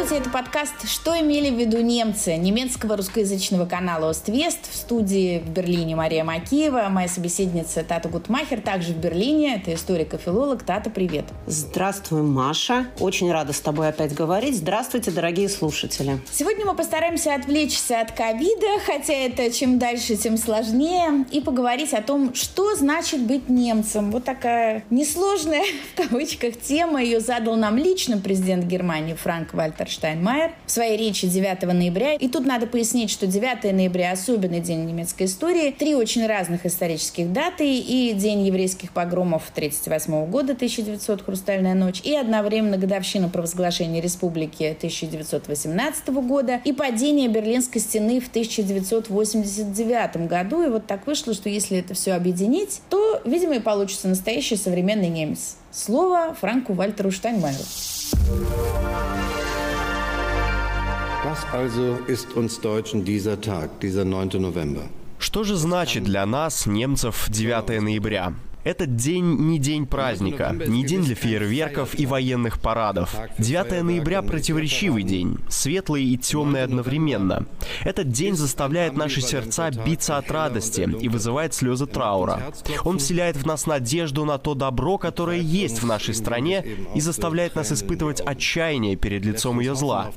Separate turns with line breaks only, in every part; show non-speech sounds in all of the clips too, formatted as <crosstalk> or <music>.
Здравствуйте, это подкаст «Что имели в виду немцы?» немецкого русскоязычного канала «Ост-Вест». В студии в Берлине Мария Макеева, моя собеседница Тата Гутмахер, также в Берлине. Это историк и филолог. Тата, привет.
Здравствуй, Маша. Очень рада с тобой опять говорить. Здравствуйте, дорогие слушатели.
Сегодня мы постараемся отвлечься от ковида, хотя это чем дальше, тем сложнее, и поговорить о том, что значит быть немцем. Вот такая несложная, <laughs> в кавычках, тема. Ее задал нам лично президент Германии Франк Вальтер Штайнмайер в своей речи 9 ноября. И тут надо пояснить, что 9 ноября – особенный день немецкой истории. Три очень разных исторических даты. И День еврейских погромов 1938 года, 1900, «Хрустальная ночь», и одновременно годовщина провозглашения республики 1918 года и падение Берлинской стены в 1989 году. И вот так вышло, что если это все объединить, то, видимо, и получится настоящий современный немец. Слово Франку Вальтеру Штайнмайеру.
Was also ist uns Deutschen dieser Tag, dieser 9. November?
Что же значит для нас, немцев, 9 ноября? Этот день не день праздника, не день для фейерверков и военных парадов. 9 ноября – противоречивый день, светлый и темный одновременно. Этот день заставляет наши сердца биться от радости и вызывает слезы траура. Он вселяет в нас надежду на то добро, которое есть в нашей стране, и заставляет нас испытывать отчаяние перед лицом ее зла.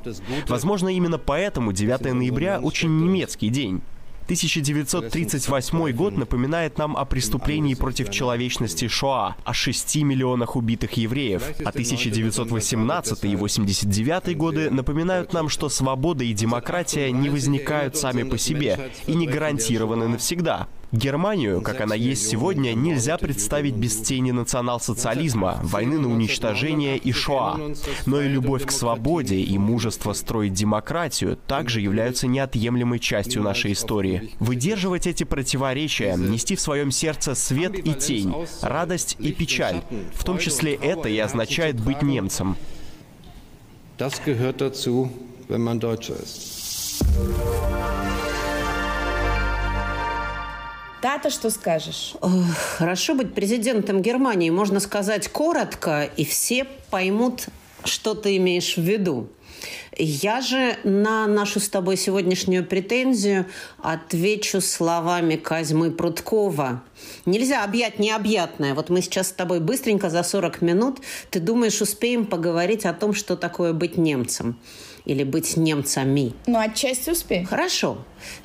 Возможно, именно поэтому 9 ноября очень немецкий день. 1938 год напоминает нам о преступлении против человечности Шоа, о 6 миллионах убитых евреев, а 1918 и 89 годы напоминают нам, что свобода и демократия не возникают сами по себе и не гарантированы навсегда. Германию, как она есть сегодня, нельзя представить без тени национал-социализма, войны на уничтожение и Шоа. Но и любовь к свободе и мужество строить демократию также являются неотъемлемой частью нашей истории. Выдерживать эти противоречия, нести в своем сердце свет и тень, радость и печаль, в том числе это и означает быть немцем.
Das gehört dazu, wenn man Deutscher ist.
Тата, что скажешь?
Хорошо быть президентом Германии, можно сказать коротко, и все поймут, что ты имеешь в виду. Я же на нашу с тобой сегодняшнюю претензию отвечу словами Казьмы Прудкова. Нельзя объять необъятное. Вот мы сейчас с тобой быстренько за 40 минут, ты думаешь, успеем поговорить о том, что такое быть немцем или быть немцами.
Ну, отчасти успеем.
Хорошо.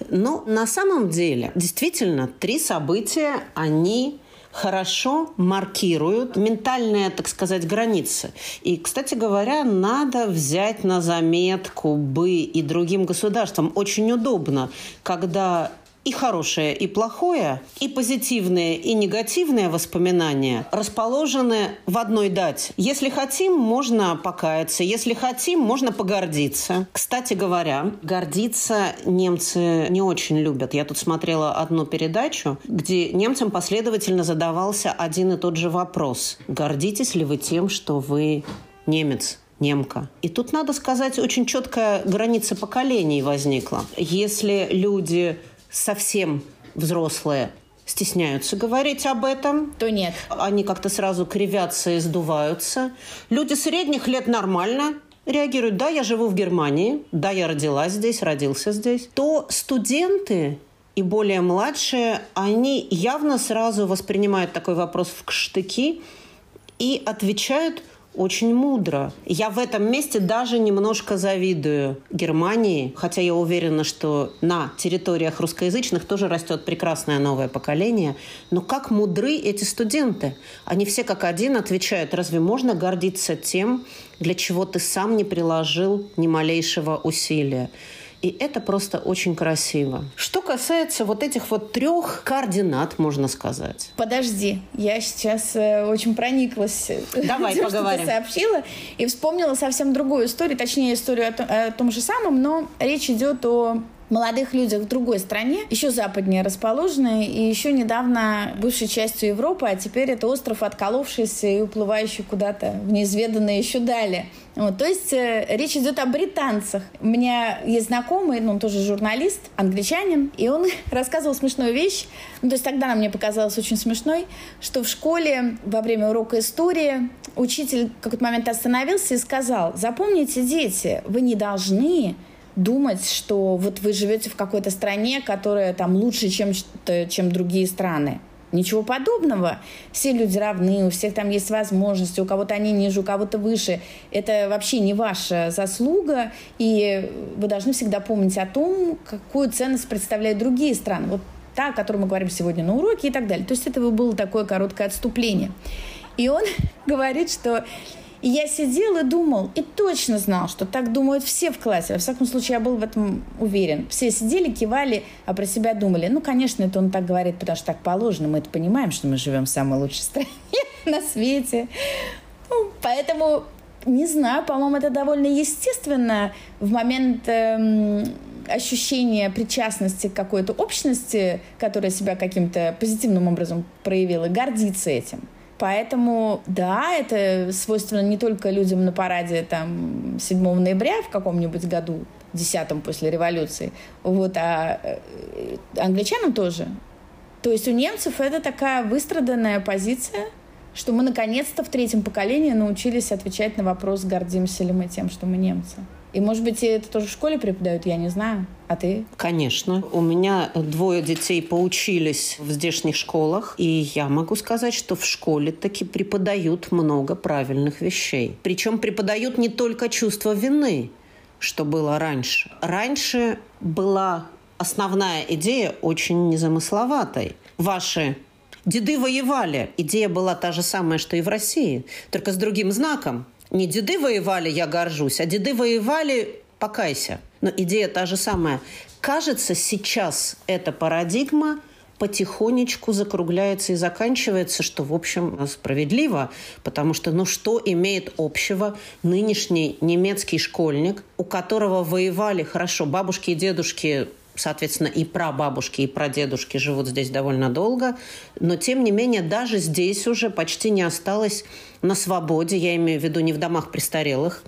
Но на самом деле, действительно, три события, они хорошо маркируют ментальные, так сказать, границы. И, кстати говоря, надо взять на заметку бы и другим государствам. Очень удобно, когда и хорошее, и плохое, и позитивные, и негативные воспоминания расположены в одной дате. Если хотим, можно покаяться. Если хотим, можно погордиться. Кстати говоря, гордиться немцы не очень любят. Я тут смотрела одну передачу, где немцам последовательно задавался один и тот же вопрос. Гордитесь ли вы тем, что вы немец? немка. И тут, надо сказать, очень четкая граница поколений возникла. Если люди совсем взрослые стесняются говорить об этом.
То нет.
Они как-то сразу кривятся и сдуваются. Люди средних лет нормально реагируют. Да, я живу в Германии. Да, я родилась здесь, родился здесь. То студенты и более младшие, они явно сразу воспринимают такой вопрос в штыки и отвечают – очень мудро. Я в этом месте даже немножко завидую Германии, хотя я уверена, что на территориях русскоязычных тоже растет прекрасное новое поколение. Но как мудры эти студенты? Они все как один отвечают, разве можно гордиться тем, для чего ты сам не приложил ни малейшего усилия? И это просто очень красиво. Что касается вот этих вот трех координат, можно сказать.
Подожди, я сейчас э, очень прониклась <laughs>
Давай
тем,
поговорим.
что ты сообщила, и вспомнила совсем другую историю, точнее историю о том, о том же самом, но речь идет о молодых людях в другой стране, еще западнее расположенной, и еще недавно бывшей частью Европы, а теперь это остров, отколовшийся и уплывающий куда-то в неизведанное еще далее. Вот, то есть э, речь идет о британцах. У меня есть знакомый, ну, он тоже журналист, англичанин, и он <laughs> рассказывал смешную вещь. Ну, то есть тогда она мне показалась очень смешной, что в школе во время урока истории учитель в какой-то момент остановился и сказал, запомните, дети, вы не должны думать, что вот вы живете в какой-то стране, которая там лучше, чем, чем другие страны. Ничего подобного. Все люди равны, у всех там есть возможности, у кого-то они ниже, у кого-то выше. Это вообще не ваша заслуга, и вы должны всегда помнить о том, какую ценность представляют другие страны. Вот та, о которой мы говорим сегодня на уроке и так далее. То есть это было такое короткое отступление. И он <laughs> говорит, что и я сидел и думал, и точно знал, что так думают все в классе. Во всяком случае, я был в этом уверен. Все сидели, кивали, а про себя думали. Ну, конечно, это он так говорит, потому что так положено. Мы это понимаем, что мы живем в самой лучшей <laughs> стране на свете. Ну, поэтому, не знаю, по-моему, это довольно естественно в момент эм, ощущения причастности к какой-то общности, которая себя каким-то позитивным образом проявила, гордиться этим. Поэтому, да, это свойственно не только людям на параде там 7 ноября в каком-нибудь году, десятом после революции, вот, а э, англичанам тоже. То есть у немцев это такая выстраданная позиция, что мы наконец-то в третьем поколении научились отвечать на вопрос, гордимся ли мы тем, что мы немцы. И, может быть, это тоже в школе преподают, я не знаю. А ты?
Конечно. У меня двое детей поучились в здешних школах, и я могу сказать, что в школе таки преподают много правильных вещей. Причем преподают не только чувство вины, что было раньше. Раньше была основная идея очень незамысловатой. Ваши деды воевали. Идея была та же самая, что и в России, только с другим знаком – не деды воевали, я горжусь, а деды воевали, покайся. Но идея та же самая. Кажется, сейчас эта парадигма потихонечку закругляется и заканчивается, что, в общем, справедливо, потому что, ну, что имеет общего нынешний немецкий школьник, у которого воевали, хорошо, бабушки и дедушки соответственно, и прабабушки, и прадедушки живут здесь довольно долго, но, тем не менее, даже здесь уже почти не осталось на свободе, я имею в виду не в домах престарелых,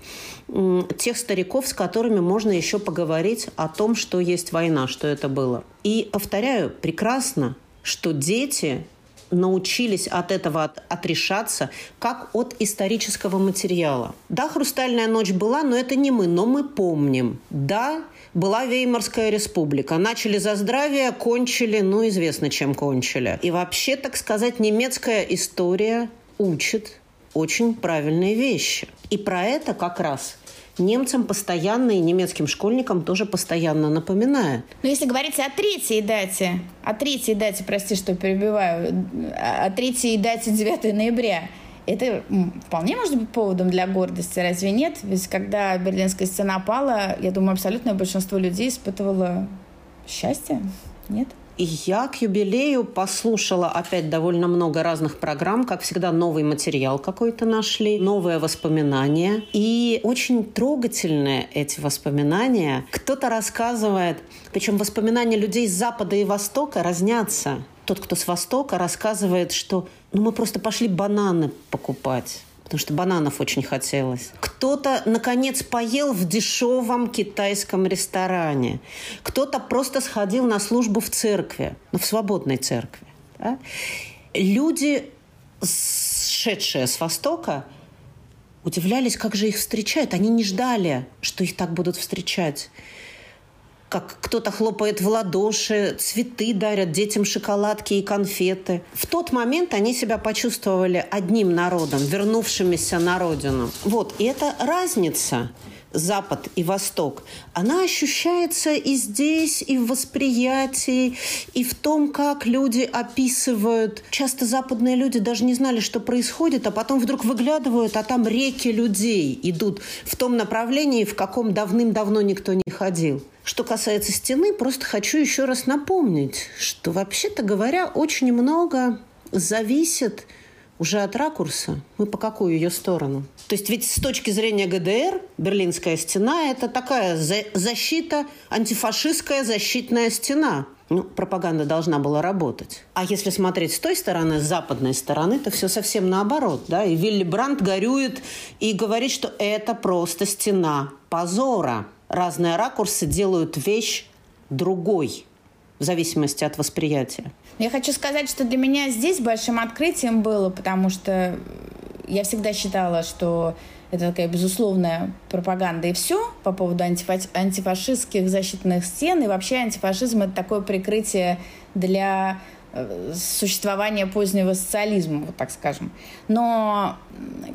тех стариков, с которыми можно еще поговорить о том, что есть война, что это было. И, повторяю, прекрасно, что дети научились от этого отрешаться, как от исторического материала. Да, «Хрустальная ночь» была, но это не мы, но мы помним. Да, была Веймарская республика. Начали за здравие, кончили, ну, известно, чем кончили. И вообще, так сказать, немецкая история учит очень правильные вещи. И про это как раз немцам постоянно и немецким школьникам тоже постоянно напоминают.
Но если говорить о третьей дате, о третьей дате, прости, что перебиваю, о третьей дате 9 ноября, это вполне может быть поводом для гордости, разве нет? Ведь когда Берлинская стена пала, я думаю, абсолютное большинство людей испытывало счастье, нет?
Я к юбилею послушала опять довольно много разных программ. Как всегда, новый материал какой-то нашли, новые воспоминания. И очень трогательные эти воспоминания. Кто-то рассказывает, причем воспоминания людей с Запада и Востока разнятся. Тот, кто с Востока, рассказывает, что ну, мы просто пошли бананы покупать потому что бананов очень хотелось. Кто-то, наконец, поел в дешевом китайском ресторане. Кто-то просто сходил на службу в церкви, ну, в свободной церкви. Да? Люди, шедшие с Востока, удивлялись, как же их встречают. Они не ждали, что их так будут встречать как кто-то хлопает в ладоши, цветы дарят детям шоколадки и конфеты. В тот момент они себя почувствовали одним народом, вернувшимися на родину. Вот, и это разница. Запад и Восток, она ощущается и здесь, и в восприятии, и в том, как люди описывают. Часто западные люди даже не знали, что происходит, а потом вдруг выглядывают, а там реки людей идут в том направлении, в каком давным-давно никто не ходил. Что касается стены, просто хочу еще раз напомнить, что вообще-то говоря, очень много зависит уже от ракурса. Мы по какую ее сторону? То есть ведь с точки зрения ГДР Берлинская стена – это такая защита, антифашистская защитная стена. Ну, пропаганда должна была работать. А если смотреть с той стороны, с западной стороны, то все совсем наоборот. Да? И Вилли Брандт горюет и говорит, что это просто стена позора разные ракурсы делают вещь другой в зависимости от восприятия.
Я хочу сказать, что для меня здесь большим открытием было, потому что я всегда считала, что это такая безусловная пропаганда и все по поводу антифа- антифашистских защитных стен. И вообще антифашизм — это такое прикрытие для э, существования позднего социализма, вот так скажем. Но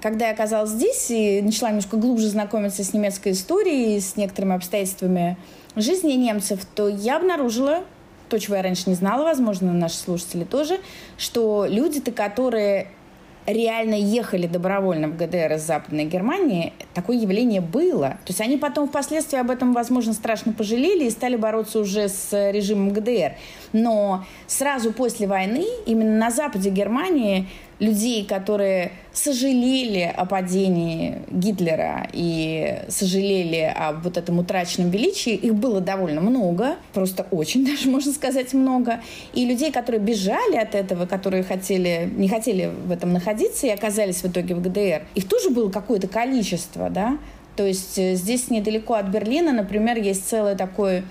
когда я оказалась здесь и начала немножко глубже знакомиться с немецкой историей, с некоторыми обстоятельствами жизни немцев, то я обнаружила то, чего я раньше не знала, возможно, наши слушатели тоже, что люди-то, которые реально ехали добровольно в ГДР из Западной Германии, такое явление было. То есть они потом впоследствии об этом, возможно, страшно пожалели и стали бороться уже с режимом ГДР. Но сразу после войны именно на западе Германии людей, которые сожалели о падении Гитлера и сожалели об вот этом утраченном величии, их было довольно много, просто очень <laughs> даже, можно сказать, много. И людей, которые бежали от этого, которые хотели, не хотели в этом находиться и оказались в итоге в ГДР, их тоже было какое-то количество, да. То есть э, здесь недалеко от Берлина, например, есть целое такое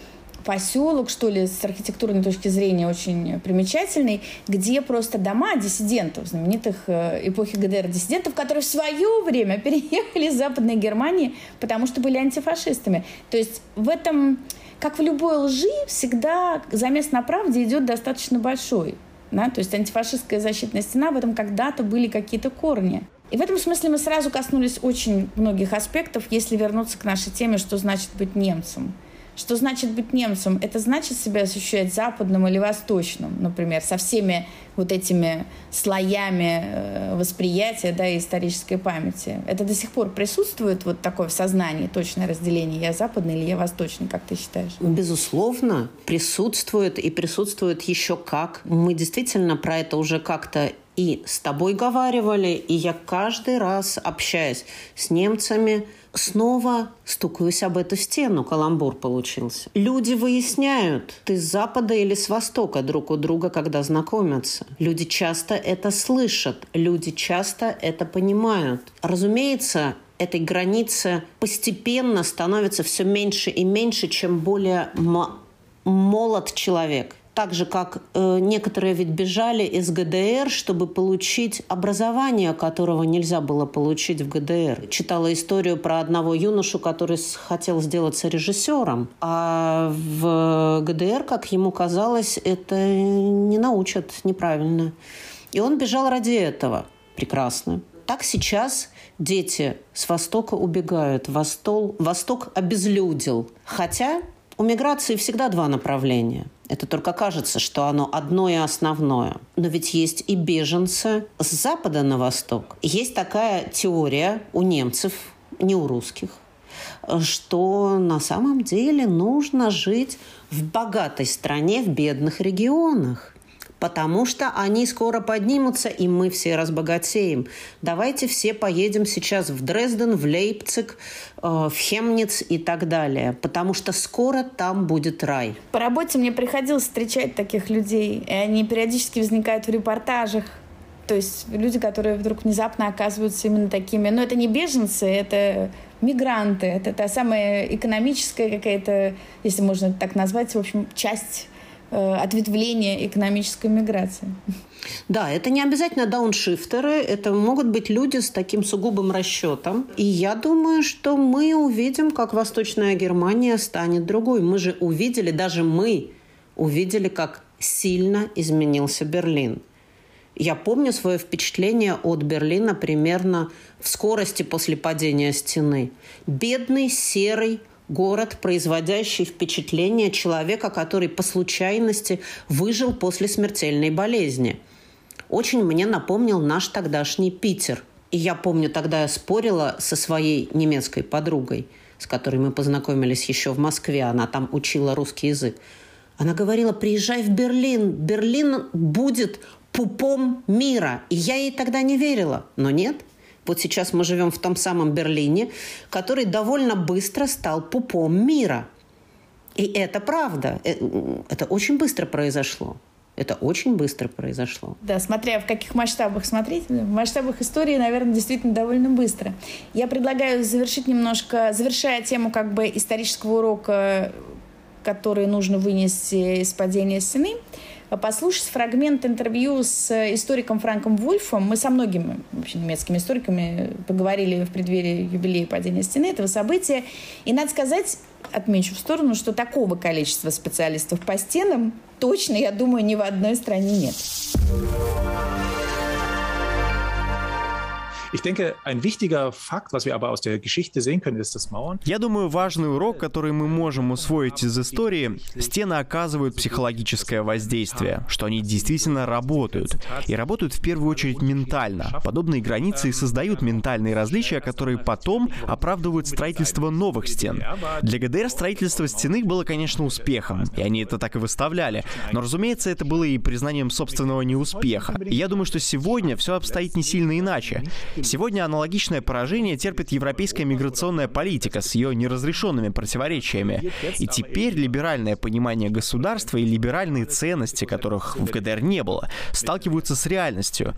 поселок, что ли, с архитектурной точки зрения очень примечательный, где просто дома диссидентов, знаменитых э, эпохи ГДР диссидентов, которые в свое время <laughs> переехали из Западной Германии, потому что были антифашистами. То есть в этом, как в любой лжи, всегда замес на правде идет достаточно большой. Да? То есть антифашистская защитная стена, в этом когда-то были какие-то корни. И в этом смысле мы сразу коснулись очень многих аспектов, если вернуться к нашей теме, что значит быть немцем. Что значит быть немцем? Это значит себя ощущать западным или восточным, например, со всеми вот этими слоями э, восприятия да, и исторической памяти. Это до сих пор присутствует вот такое в сознании, точное разделение, я западный или я восточный, как ты считаешь?
Безусловно, присутствует и присутствует еще как. Мы действительно про это уже как-то и с тобой говаривали, и я каждый раз, общаясь с немцами, снова стукаюсь об эту стену. Каламбур получился. Люди выясняют, ты с запада или с востока друг у друга, когда знакомятся. Люди часто это слышат. Люди часто это понимают. Разумеется, этой границы постепенно становится все меньше и меньше, чем более молод человек так же, как э, некоторые ведь бежали из ГДР, чтобы получить образование, которого нельзя было получить в ГДР. Читала историю про одного юношу, который хотел сделаться режиссером, а в ГДР, как ему казалось, это не научат неправильно. И он бежал ради этого. Прекрасно. Так сейчас дети с Востока убегают. Восток, Восток обезлюдил. Хотя у миграции всегда два направления. Это только кажется, что оно одно и основное. Но ведь есть и беженцы с запада на восток. Есть такая теория у немцев, не у русских, что на самом деле нужно жить в богатой стране, в бедных регионах потому что они скоро поднимутся, и мы все разбогатеем. Давайте все поедем сейчас в Дрезден, в Лейпциг, э, в Хемниц и так далее, потому что скоро там будет рай.
По работе мне приходилось встречать таких людей, и они периодически возникают в репортажах. То есть люди, которые вдруг внезапно оказываются именно такими. Но это не беженцы, это мигранты. Это та самая экономическая какая-то, если можно так назвать, в общем, часть ответвление экономической миграции.
Да, это не обязательно дауншифтеры, это могут быть люди с таким сугубым расчетом. И я думаю, что мы увидим, как Восточная Германия станет другой. Мы же увидели, даже мы увидели, как сильно изменился Берлин. Я помню свое впечатление от Берлина примерно в скорости после падения стены. Бедный, серый, город, производящий впечатление человека, который по случайности выжил после смертельной болезни. Очень мне напомнил наш тогдашний Питер. И я помню, тогда я спорила со своей немецкой подругой, с которой мы познакомились еще в Москве. Она там учила русский язык. Она говорила, приезжай в Берлин. Берлин будет пупом мира. И я ей тогда не верила. Но нет – вот сейчас мы живем в том самом Берлине, который довольно быстро стал пупом мира. И это правда. Э, это очень быстро произошло. Это очень быстро произошло.
Да, смотря в каких масштабах смотреть. В масштабах истории, наверное, действительно довольно быстро. Я предлагаю завершить немножко, завершая тему как бы исторического урока, который нужно вынести из падения стены, послушать фрагмент интервью с историком Франком Вульфом. Мы со многими вообще, немецкими историками поговорили в преддверии юбилея падения стены этого события. И надо сказать, отмечу в сторону, что такого количества специалистов по стенам точно, я думаю, ни в одной стране нет.
Ich denke, ein wichtiger Fakt, was wir aber aus der Geschichte sehen können, ist, dass Mauern...
Я думаю, важный урок, который мы можем усвоить из истории, стены оказывают психологическое воздействие, что они действительно работают. И работают в первую очередь ментально. Подобные границы создают ментальные различия, которые потом оправдывают строительство новых стен. Для ГДР строительство стены было, конечно, успехом, и они это так и выставляли. Но, разумеется, это было и признанием собственного неуспеха. И я думаю, что сегодня все обстоит не сильно иначе. Сегодня аналогичное поражение терпит европейская миграционная политика с ее неразрешенными противоречиями. И теперь либеральное понимание государства и либеральные ценности, которых в ГДР не было, сталкиваются с реальностью.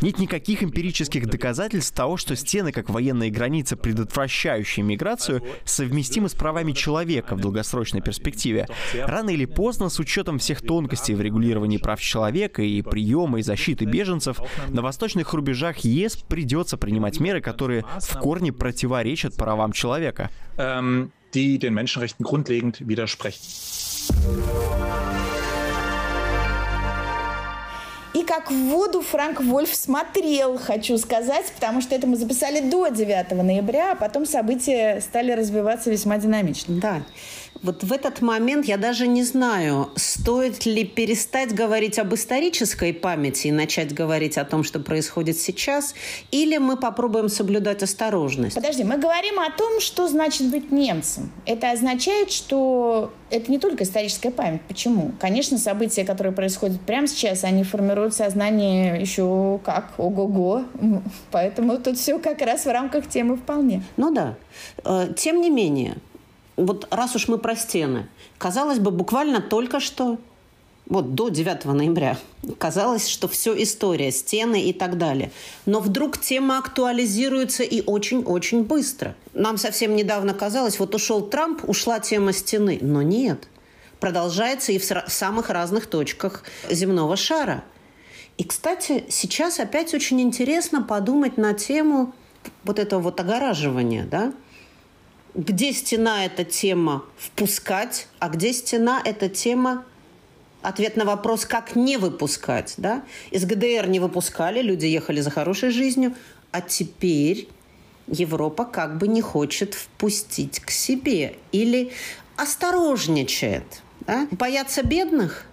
Нет никаких эмпирических доказательств того, что стены, как военные границы, предотвращающие миграцию, совместимы с правами человека в долгосрочной перспективе. Рано или поздно, с учетом всех тонкостей в регулировании прав человека и приема и защиты беженцев, на восточных рубежах ЕС придется придется принимать меры, которые в корне противоречат правам человека.
Die den Menschenrechten grundlegend widersprechen.
И как в воду Франк Вольф смотрел, хочу сказать, потому что это мы записали до 9 ноября, а потом события стали развиваться весьма динамично.
Да. Вот в этот момент я даже не знаю, стоит ли перестать говорить об исторической памяти и начать говорить о том, что происходит сейчас, или мы попробуем соблюдать осторожность.
Подожди, мы говорим о том, что значит быть немцем. Это означает, что это не только историческая память. Почему? Конечно, события, которые происходят прямо сейчас, они формируют сознание еще как ого-го. Поэтому тут все как раз в рамках темы вполне.
Ну да. Э, тем не менее, вот раз уж мы про стены, казалось бы, буквально только что, вот до 9 ноября, казалось, что все история, стены и так далее. Но вдруг тема актуализируется и очень-очень быстро. Нам совсем недавно казалось, вот ушел Трамп, ушла тема стены. Но нет. Продолжается и в самых разных точках земного шара. И, кстати, сейчас опять очень интересно подумать на тему вот этого вот огораживания, да, где стена – это тема «впускать», а где стена – это тема Ответ на вопрос, как не выпускать. Да? Из ГДР не выпускали, люди ехали за хорошей жизнью, а теперь Европа как бы не хочет впустить к себе или осторожничает. Да? Боятся бедных?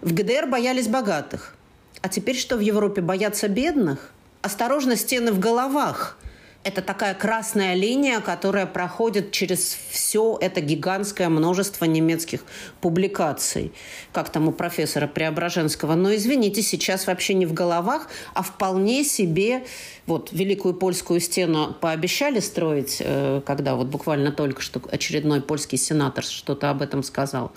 В ГДР боялись богатых. А теперь что в Европе? Боятся бедных? Осторожно, стены в головах – это такая красная линия, которая проходит через все это гигантское множество немецких публикаций, как там у профессора Преображенского. Но, извините, сейчас вообще не в головах, а вполне себе вот Великую Польскую стену пообещали строить, э, когда вот буквально только что очередной польский сенатор что-то об этом сказал.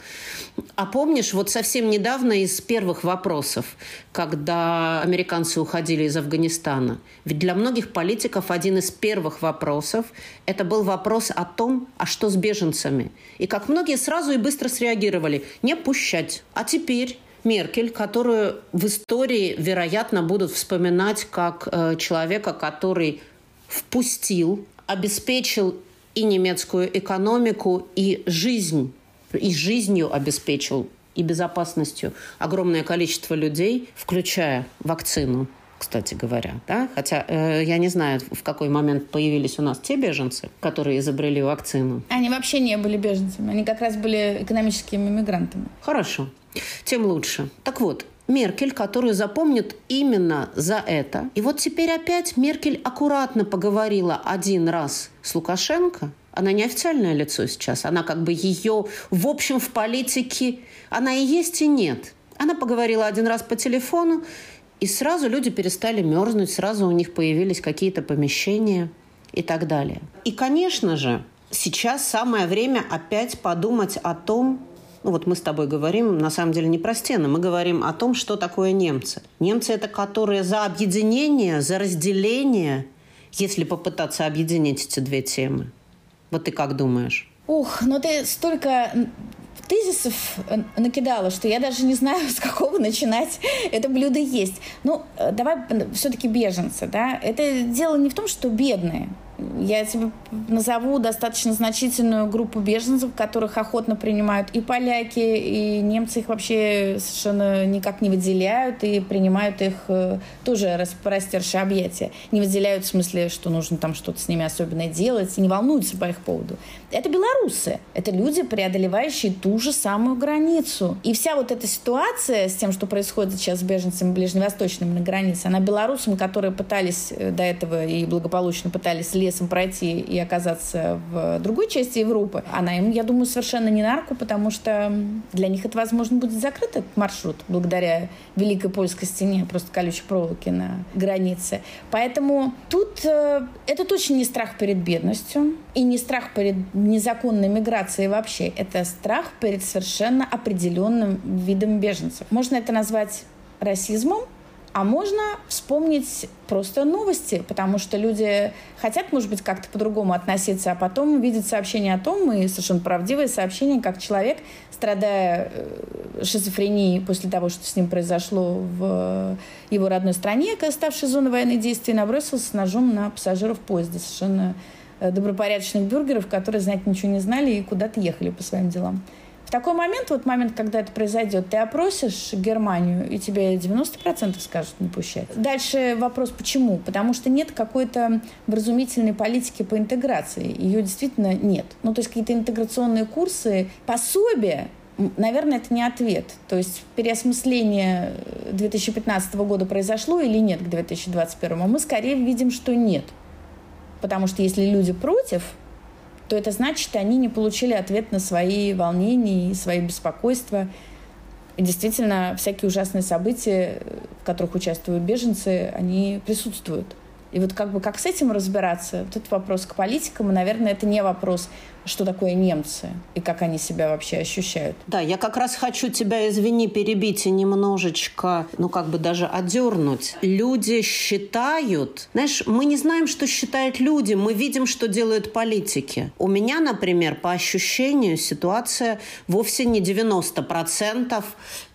А помнишь, вот совсем недавно из первых вопросов, когда американцы уходили из Афганистана, ведь для многих политиков один из первых вопросов это был вопрос о том, а что с беженцами. И как многие сразу и быстро среагировали, не пущать. А теперь Меркель, которую в истории, вероятно, будут вспоминать как э, человека, который впустил, обеспечил и немецкую экономику, и жизнь, и жизнью обеспечил, и безопасностью огромное количество людей, включая вакцину кстати говоря. Да? Хотя э, я не знаю, в какой момент появились у нас те беженцы, которые изобрели вакцину.
Они вообще не были беженцами, они как раз были экономическими мигрантами.
Хорошо тем лучше. Так вот, Меркель, которую запомнят именно за это. И вот теперь опять Меркель аккуратно поговорила один раз с Лукашенко. Она не официальное лицо сейчас. Она как бы ее, в общем, в политике, она и есть, и нет. Она поговорила один раз по телефону, и сразу люди перестали мерзнуть, сразу у них появились какие-то помещения и так далее. И, конечно же, сейчас самое время опять подумать о том, ну вот мы с тобой говорим, на самом деле, не про стены, мы говорим о том, что такое немцы. Немцы – это которые за объединение, за разделение, если попытаться объединить эти две темы. Вот ты как думаешь?
Ух, ну ты столько тезисов э, накидала, что я даже не знаю, <laughs> с какого начинать это блюдо есть. Ну, э, давай все-таки беженцы, да. Это дело не в том, что бедные. Я тебе назову достаточно значительную группу беженцев, которых охотно принимают и поляки, и немцы их вообще совершенно никак не выделяют и принимают их э, тоже распростерши объятия. Не выделяют в смысле, что нужно там что-то с ними особенное делать, и не волнуются по их поводу. Это белорусы. Это люди, преодолевающие ту же самую границу. И вся вот эта ситуация с тем, что происходит сейчас с беженцами ближневосточными на границе, она белорусам, которые пытались э, до этого и благополучно пытались лесом пройти и оказаться в другой части Европы, она им, я думаю, совершенно не на руку, потому что для них это, возможно, будет закрыт этот маршрут благодаря Великой Польской стене, просто колючей проволоки на границе. Поэтому тут э, это точно не страх перед бедностью и не страх перед незаконной миграцией вообще. Это страх перед совершенно определенным видом беженцев. Можно это назвать расизмом, а можно вспомнить просто новости, потому что люди хотят, может быть, как-то по-другому относиться, а потом видят сообщение о том, и совершенно правдивое сообщение, как человек, страдая э, шизофренией после того, что с ним произошло в его родной стране, ставшей зоной военных действий, набросился с ножом на пассажиров поезда. Совершенно э, добропорядочных бюргеров, которые, знать ничего не знали и куда-то ехали по своим делам. В такой момент, вот момент, когда это произойдет, ты опросишь Германию, и тебе 90% скажут не пущать. Дальше вопрос, почему? Потому что нет какой-то вразумительной политики по интеграции. Ее действительно нет. Ну, то есть какие-то интеграционные курсы, пособия, наверное, это не ответ. То есть переосмысление 2015 года произошло или нет к 2021? Мы скорее видим, что нет. Потому что если люди против, то это значит, они не получили ответ на свои волнения и свои беспокойства. И действительно, всякие ужасные события, в которых участвуют беженцы, они присутствуют. И вот как бы как с этим разбираться, вот этот вопрос к политикам, и, наверное, это не вопрос, что такое немцы и как они себя вообще ощущают.
Да, я как раз хочу тебя, извини, перебить и немножечко, ну как бы даже одернуть. Люди считают, знаешь, мы не знаем, что считают люди, мы видим, что делают политики. У меня, например, по ощущению ситуация вовсе не 90%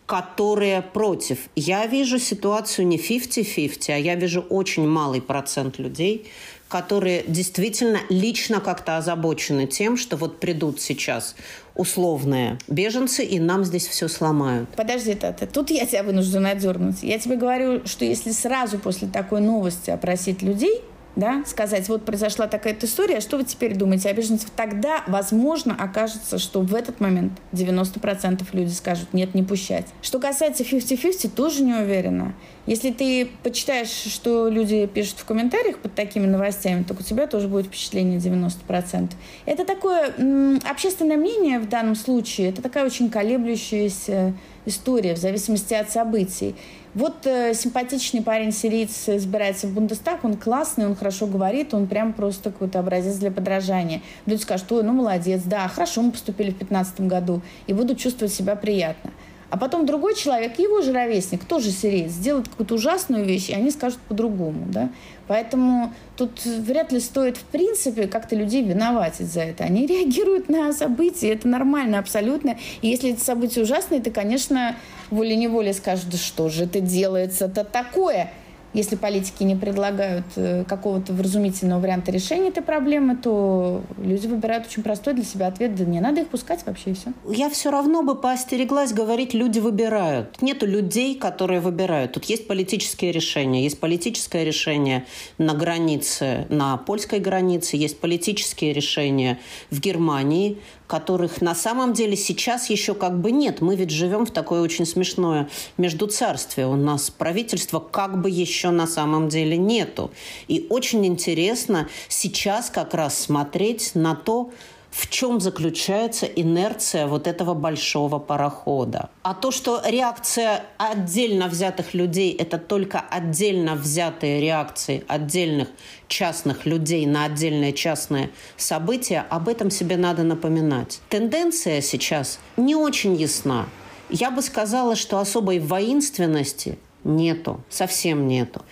которые против. Я вижу ситуацию не 50-50, а я вижу очень малый процент людей, которые действительно лично как-то озабочены тем, что вот придут сейчас условные беженцы, и нам здесь все сломают.
Подожди, Тата, тут я тебя вынуждена отдернуть. Я тебе говорю, что если сразу после такой новости опросить людей, да, сказать, вот произошла такая-то история, что вы теперь думаете о беженцах? Тогда, возможно, окажется, что в этот момент 90% люди скажут, нет, не пущать. Что касается 50-50, тоже не уверена. Если ты почитаешь, что люди пишут в комментариях под такими новостями, то у тебя тоже будет впечатление 90%. Это такое м, общественное мнение в данном случае, это такая очень колеблющаяся история в зависимости от событий. Вот э, симпатичный парень сириец избирается в Бундестаг, он классный, он хорошо говорит, он прям просто какой-то образец для подражания. Люди скажут, ой, ну молодец, да, хорошо мы поступили в 2015 году и будут чувствовать себя приятно. А потом другой человек, его же ровесник, тоже сириец, сделает какую-то ужасную вещь, и они скажут по-другому. Да? Поэтому тут вряд ли стоит, в принципе, как-то людей виноватить за это. Они <laughs> реагируют на события, это нормально абсолютно. И если эти события ужасные, то, конечно, волей-неволей скажут, да что же это делается-то такое? Если политики не предлагают э, какого-то вразумительного варианта решения этой проблемы, то люди выбирают очень простой для себя ответ, да не надо их пускать вообще и все.
Я все равно бы поостереглась говорить, люди выбирают. Нету людей, которые выбирают. Тут есть политические решения. Есть политическое решение на границе, на польской границе, есть политические решения в Германии, которых на самом деле сейчас еще как бы нет. Мы ведь живем в такое очень смешное междуцарствие. У нас правительства как бы еще на самом деле нету. И очень интересно сейчас как раз смотреть на то, в чем заключается инерция вот этого большого парохода. А то, что реакция отдельно взятых людей – это только отдельно взятые реакции отдельных частных людей на отдельные частные события, об этом себе надо напоминать. Тенденция сейчас не очень ясна. Я бы сказала, что особой воинственности нету, совсем нету.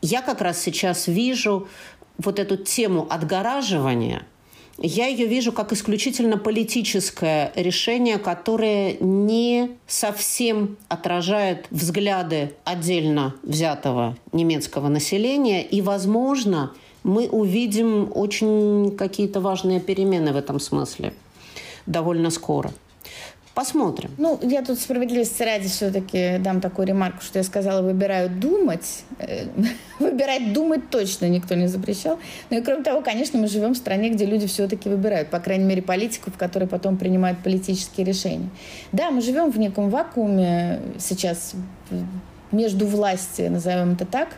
Я как раз сейчас вижу вот эту тему отгораживания – Я ее вижу как исключительно политическое решение, которое не совсем отражает взгляды отдельно взятого немецкого населения. И, возможно, мы увидим очень какие-то важные перемены в этом смысле довольно скоро. Посмотрим.
Ну, я тут справедливости ради все-таки дам такую ремарку, что я сказала, выбираю думать. Э, <laughs> выбирать думать точно никто не запрещал. Ну и кроме того, конечно, мы живем в стране, где люди все-таки выбирают, по крайней мере, политиков, которые потом принимают политические решения. Да, мы живем в неком вакууме сейчас между властью, назовем это так,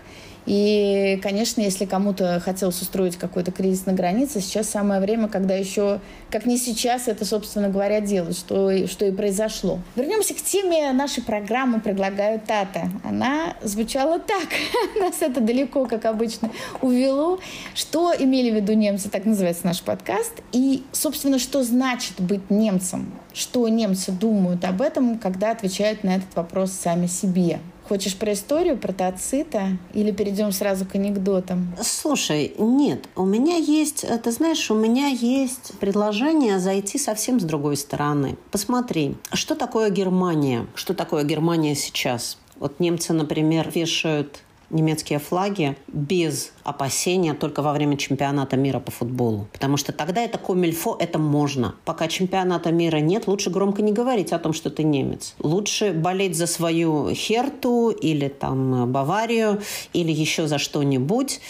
и, конечно, если кому-то хотелось устроить какой-то кризис на границе, сейчас самое время, когда еще, как не сейчас, это, собственно говоря, делать, что, что и произошло. Вернемся к теме нашей программы «Предлагаю Тата». Она звучала так. <laughs> Нас это далеко, как обычно, увело. Что имели в виду немцы, так называется наш подкаст. И, собственно, что значит быть немцем? Что немцы думают об этом, когда отвечают на этот вопрос сами себе? Хочешь про историю, про Тацита? Или перейдем сразу к анекдотам?
Слушай, нет, у меня есть, ты знаешь, у меня есть предложение зайти совсем с другой стороны. Посмотри, что такое Германия? Что такое Германия сейчас? Вот немцы, например, вешают немецкие флаги без опасения только во время чемпионата мира по футболу. Потому что тогда это комильфо, это можно. Пока чемпионата мира нет, лучше громко не говорить о том, что ты немец. Лучше болеть за свою Херту или там Баварию или еще за что-нибудь.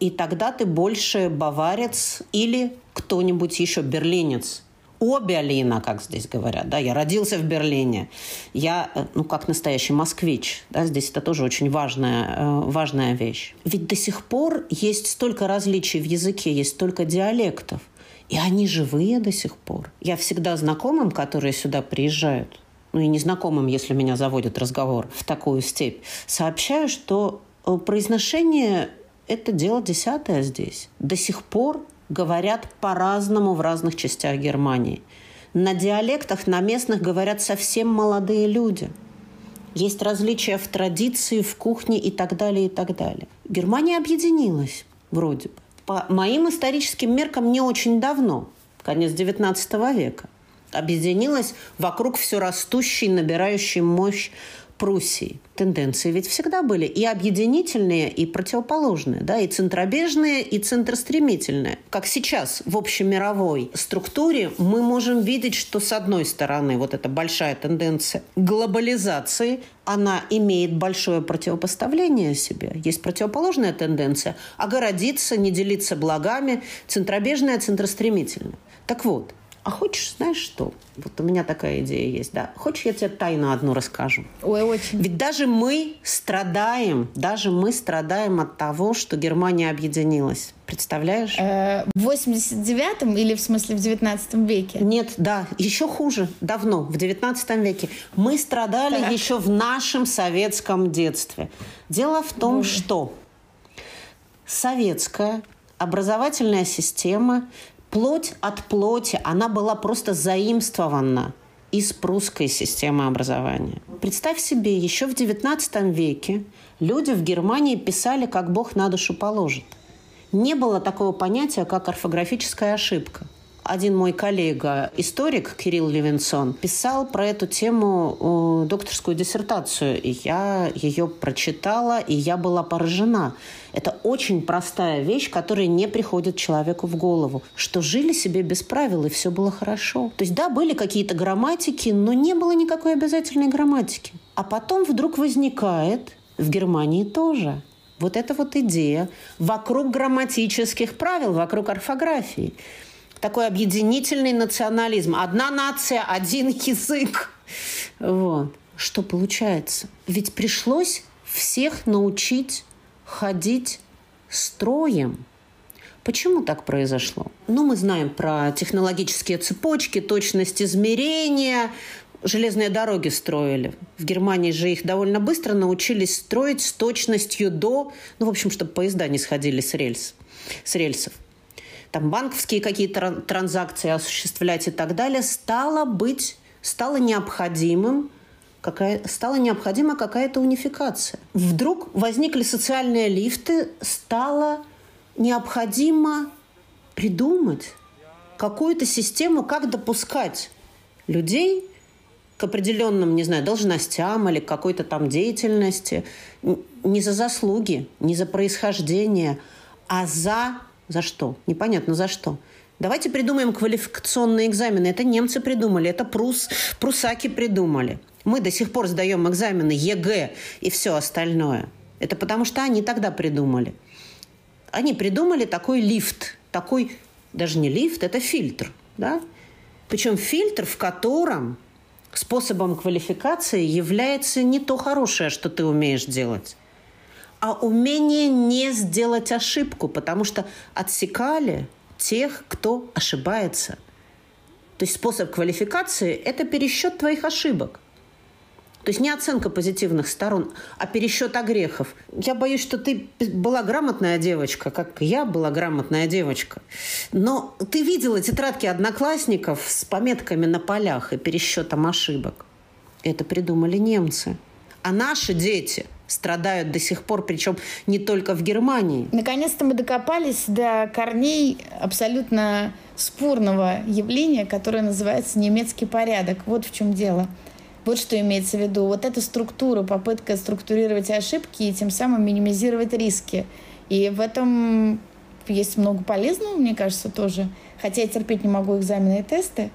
И тогда ты больше баварец или кто-нибудь еще берлинец о Берлина, как здесь говорят. Да, я родился в Берлине. Я, э, ну, как настоящий москвич. Да, здесь это тоже очень важная, э, важная вещь. Ведь до сих пор есть столько различий в языке, есть столько диалектов. И они живые до сих пор. Я всегда знакомым, которые сюда приезжают, ну и незнакомым, если меня заводит разговор в такую степь, сообщаю, что э, произношение – это дело десятое здесь. До сих пор говорят по-разному в разных частях Германии. На диалектах на местных говорят совсем молодые люди. Есть различия в традиции, в кухне и так далее, и так далее. Германия объединилась, вроде бы. По моим историческим меркам не очень давно, конец XIX века. Объединилась вокруг все растущей, набирающей мощь Пруссии. Тенденции ведь всегда были и объединительные, и противоположные, да, и центробежные, и центростремительные. Как сейчас в общемировой структуре мы можем видеть, что с одной стороны вот эта большая тенденция глобализации, она имеет большое противопоставление себе. Есть противоположная тенденция – огородиться, не делиться благами, центробежная, центростремительная. Так вот, а хочешь, знаешь что? Вот у меня такая идея есть, да. Хочешь, я тебе тайну одну расскажу?
Ой, очень.
Ведь даже мы страдаем, даже мы страдаем от того, что Германия объединилась. Представляешь?
Э, в 89-м или в смысле в 19 веке?
Нет, да, еще хуже, давно, в 19 веке. Мы страдали так. еще в нашем советском детстве. Дело в том, Боже. что советская образовательная система плоть от плоти, она была просто заимствована из прусской системы образования. Представь себе, еще в XIX веке люди в Германии писали, как Бог на душу положит. Не было такого понятия, как орфографическая ошибка один мой коллега, историк Кирилл Левинсон, писал про эту тему докторскую диссертацию. И я ее прочитала, и я была поражена. Это очень простая вещь, которая не приходит человеку в голову. Что жили себе без правил, и все было хорошо. То есть, да, были какие-то грамматики, но не было никакой обязательной грамматики. А потом вдруг возникает в Германии тоже вот эта вот идея вокруг грамматических правил, вокруг орфографии такой объединительный национализм. Одна нация, один язык. Вот. Что получается? Ведь пришлось всех научить ходить строем. Почему так произошло? Ну, мы знаем про технологические цепочки, точность измерения, железные дороги строили. В Германии же их довольно быстро научились строить с точностью до, ну, в общем, чтобы поезда не сходили с рельс, с рельсов там банковские какие-то транзакции осуществлять и так далее, стало быть, стало необходимым какая, стала необходима какая-то унификация. Вдруг возникли социальные лифты, стало необходимо придумать какую-то систему, как допускать людей к определенным, не знаю, должностям или какой-то там деятельности не за заслуги, не за происхождение, а за... За что? Непонятно за что. Давайте придумаем квалификационные экзамены. Это немцы придумали, это прус, прусаки придумали. Мы до сих пор сдаем экзамены ЕГЭ и все остальное. Это потому что они тогда придумали. Они придумали такой лифт, такой, даже не лифт, это фильтр, да? Причем фильтр, в котором способом квалификации является не то хорошее, что ты умеешь делать, а умение не сделать ошибку, потому что отсекали тех, кто ошибается. То есть способ квалификации – это пересчет твоих ошибок. То есть не оценка позитивных сторон, а пересчет огрехов. Я боюсь, что ты была грамотная девочка, как я была грамотная девочка. Но ты видела тетрадки одноклассников с пометками на полях и пересчетом ошибок. Это придумали немцы. А наши дети – страдают до сих пор, причем не только в Германии.
Наконец-то мы докопались до корней абсолютно спорного явления, которое называется немецкий порядок. Вот в чем дело. Вот что имеется в виду. Вот эта структура, попытка структурировать ошибки и тем самым минимизировать риски. И в этом есть много полезного, мне кажется, тоже. Хотя я терпеть не могу экзамены и тесты.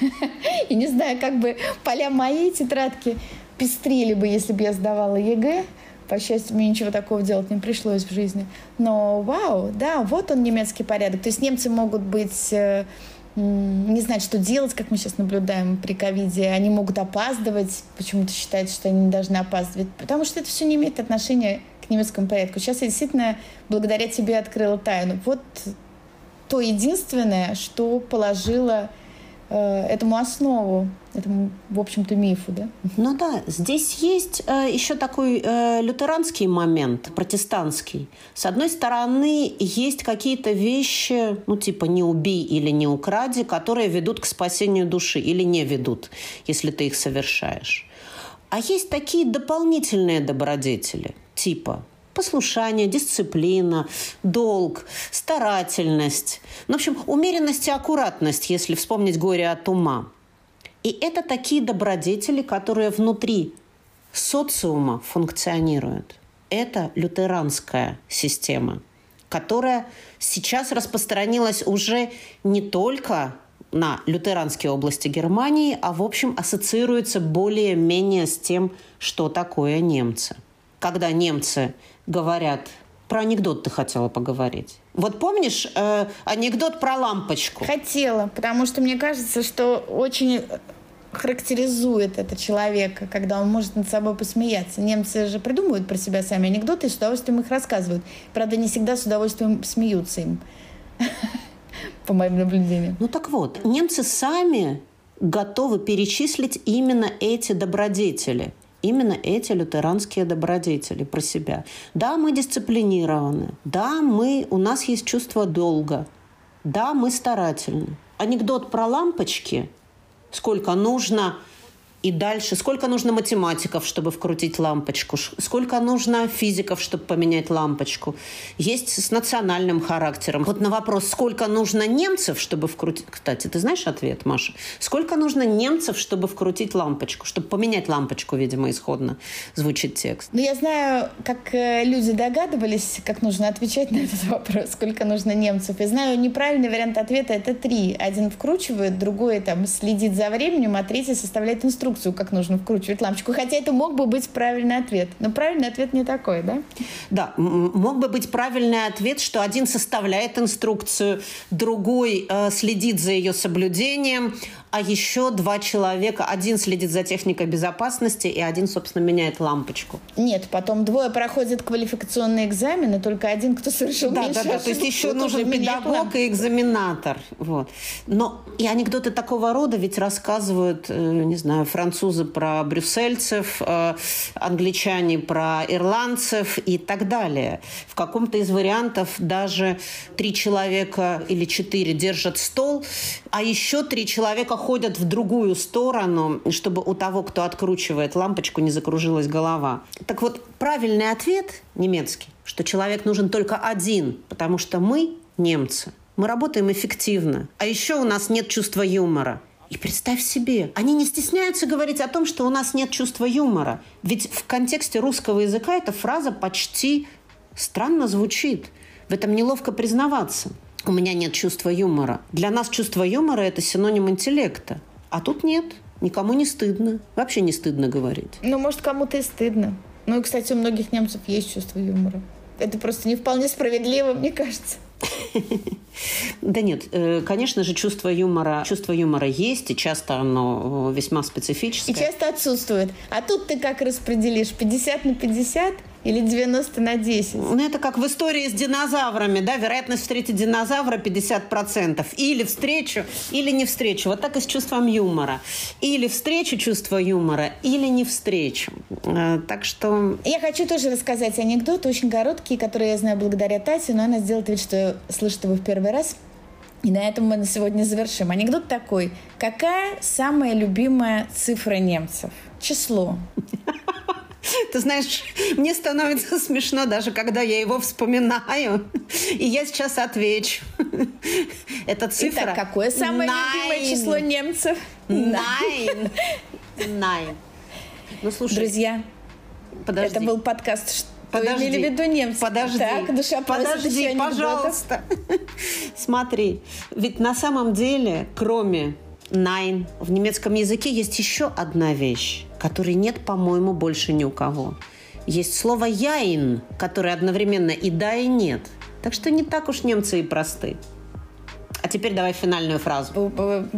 <laughs> И не знаю, как бы поля моей тетрадки пестрили бы, если бы я сдавала ЕГЭ. По счастью, мне ничего такого делать не пришлось в жизни. Но вау, да, вот он немецкий порядок. То есть немцы могут быть э, не знать, что делать, как мы сейчас наблюдаем при ковиде. Они могут опаздывать, почему-то считают, что они не должны опаздывать, потому что это все не имеет отношения к немецкому порядку. Сейчас я действительно благодаря тебе открыла тайну. Вот то единственное, что положило этому основу, этому, в общем-то, мифу, да?
Ну да, здесь есть э, еще такой э, лютеранский момент, протестантский. С одной стороны, есть какие-то вещи, ну типа «не убей» или «не укради», которые ведут к спасению души или не ведут, если ты их совершаешь. А есть такие дополнительные добродетели, типа послушание, дисциплина, долг, старательность. Ну, в общем, умеренность и аккуратность, если вспомнить горе от ума. И это такие добродетели, которые внутри социума функционируют. Это лютеранская система, которая сейчас распространилась уже не только на лютеранские области Германии, а в общем ассоциируется более-менее с тем, что такое немцы. Когда немцы говорят. Про анекдот ты хотела поговорить. Вот помнишь э, анекдот про лампочку?
Хотела, потому что мне кажется, что очень характеризует это человека, когда он может над собой посмеяться. Немцы же придумывают про себя сами анекдоты и с удовольствием их рассказывают. Правда, не всегда с удовольствием смеются им, <laughs> по моим наблюдениям.
Ну так вот, немцы сами готовы перечислить именно эти добродетели – именно эти лютеранские добродетели про себя. Да, мы дисциплинированы. Да, мы, у нас есть чувство долга. Да, мы старательны. Анекдот про лампочки, сколько нужно и дальше, сколько нужно математиков, чтобы вкрутить лампочку, сколько нужно физиков, чтобы поменять лампочку. Есть с национальным характером. Вот на вопрос, сколько нужно немцев, чтобы вкрутить... Кстати, ты знаешь ответ, Маша? Сколько нужно немцев, чтобы вкрутить лампочку, чтобы поменять лампочку, видимо, исходно звучит текст.
Ну, я знаю, как э, люди догадывались, как нужно отвечать <laughs> на этот вопрос, сколько нужно немцев. Я знаю, неправильный вариант ответа – это три. Один вкручивает, другой там следит за временем, а третий составляет инструкцию инструкцию, как нужно вкручивать лампочку. Хотя это мог бы быть правильный ответ. Но правильный ответ не такой, да?
Да, мог бы быть правильный ответ, что один составляет инструкцию, другой э, следит за ее соблюдением, а еще два человека, один следит за техникой безопасности, и один, собственно, меняет лампочку.
Нет, потом двое проходят квалификационные экзамены, только один, кто совершил
да,
меньше
Да, да,
ошибок,
то есть еще нужен педагог и экзаменатор. Вот. Но и анекдоты такого рода ведь рассказывают, э, не знаю, французы про брюссельцев, э, англичане про ирландцев и так далее. В каком-то из вариантов даже три человека или четыре держат стол, а еще три человека ходят в другую сторону, чтобы у того, кто откручивает лампочку, не закружилась голова. Так вот, правильный ответ немецкий, что человек нужен только один, потому что мы, немцы, Мы работаем эффективно. А еще у нас нет чувства юмора. И представь себе, они не стесняются говорить о том, что у нас нет чувства юмора. Ведь в контексте русского языка эта фраза почти странно звучит. В этом неловко признаваться. У меня нет чувства юмора. Для нас чувство юмора – это синоним интеллекта. А тут нет. Никому не стыдно. Вообще не стыдно говорить.
Ну, может, кому-то и стыдно. Ну и, кстати, у многих немцев есть чувство юмора. Это просто не вполне справедливо, мне кажется. <laughs>
Да нет, э, конечно же, чувство юмора, чувство юмора есть, и часто оно весьма специфическое.
И часто отсутствует. А тут ты как распределишь? 50 на 50? Или 90 на 10?
Ну, это как в истории с динозаврами, да, вероятность встретить динозавра 50%. Или встречу, или не встречу. Вот так и с чувством юмора. Или встречу чувство юмора, или не встречу. Э, так что...
Я хочу тоже рассказать анекдот, очень короткий, который я знаю благодаря Тате, но она сделает вид, что слышит его в первый раз. И на этом мы на сегодня завершим. Анекдот такой. Какая самая любимая цифра немцев? Число. <laughs> <laughs>
Ты знаешь, мне становится <laughs> смешно даже, когда я его вспоминаю. И я сейчас отвечу. <laughs> Это цифра...
Итак, какое самое Nine. любимое число немцев?
Nine. Nine.
Ну, слушай. Друзья, Подожди. это был подкаст «Что
Подожди,
имели в виду немцы.
Подожди,
так, душа
подожди, пожалуйста. Смотри, ведь на самом деле, кроме nine, в немецком языке есть еще одна вещь которой нет, по-моему, больше ни у кого. Есть слово «яин», которое одновременно и да, и нет. Так что не так уж немцы и просты. А теперь давай финальную фразу.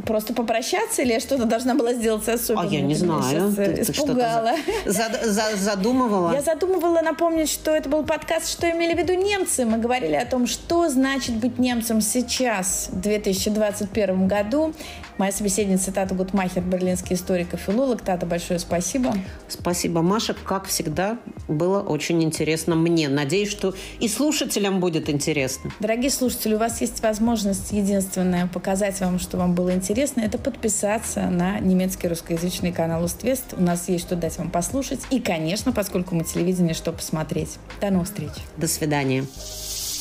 Просто попрощаться или я что-то должна была сделать особенно?
А я не знаю.
Ты, ты испугала.
Зад, за, задумывала?
Я задумывала напомнить, что это был подкаст «Что имели в виду немцы?». Мы говорили о том, что значит быть немцем сейчас, в 2021 году. Моя собеседница Тата Гутмахер, берлинский историк и филолог. Тата, большое спасибо.
Спасибо, Маша. Как всегда, было очень интересно мне. Надеюсь, что и слушателям будет интересно.
Дорогие слушатели, у вас есть возможность единственная показать вам, что вам было интересно, это подписаться на немецкий русскоязычный канал Уствест. У нас есть что дать вам послушать. И, конечно, поскольку мы телевидение, что посмотреть. До новых встреч.
До свидания.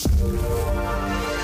thank you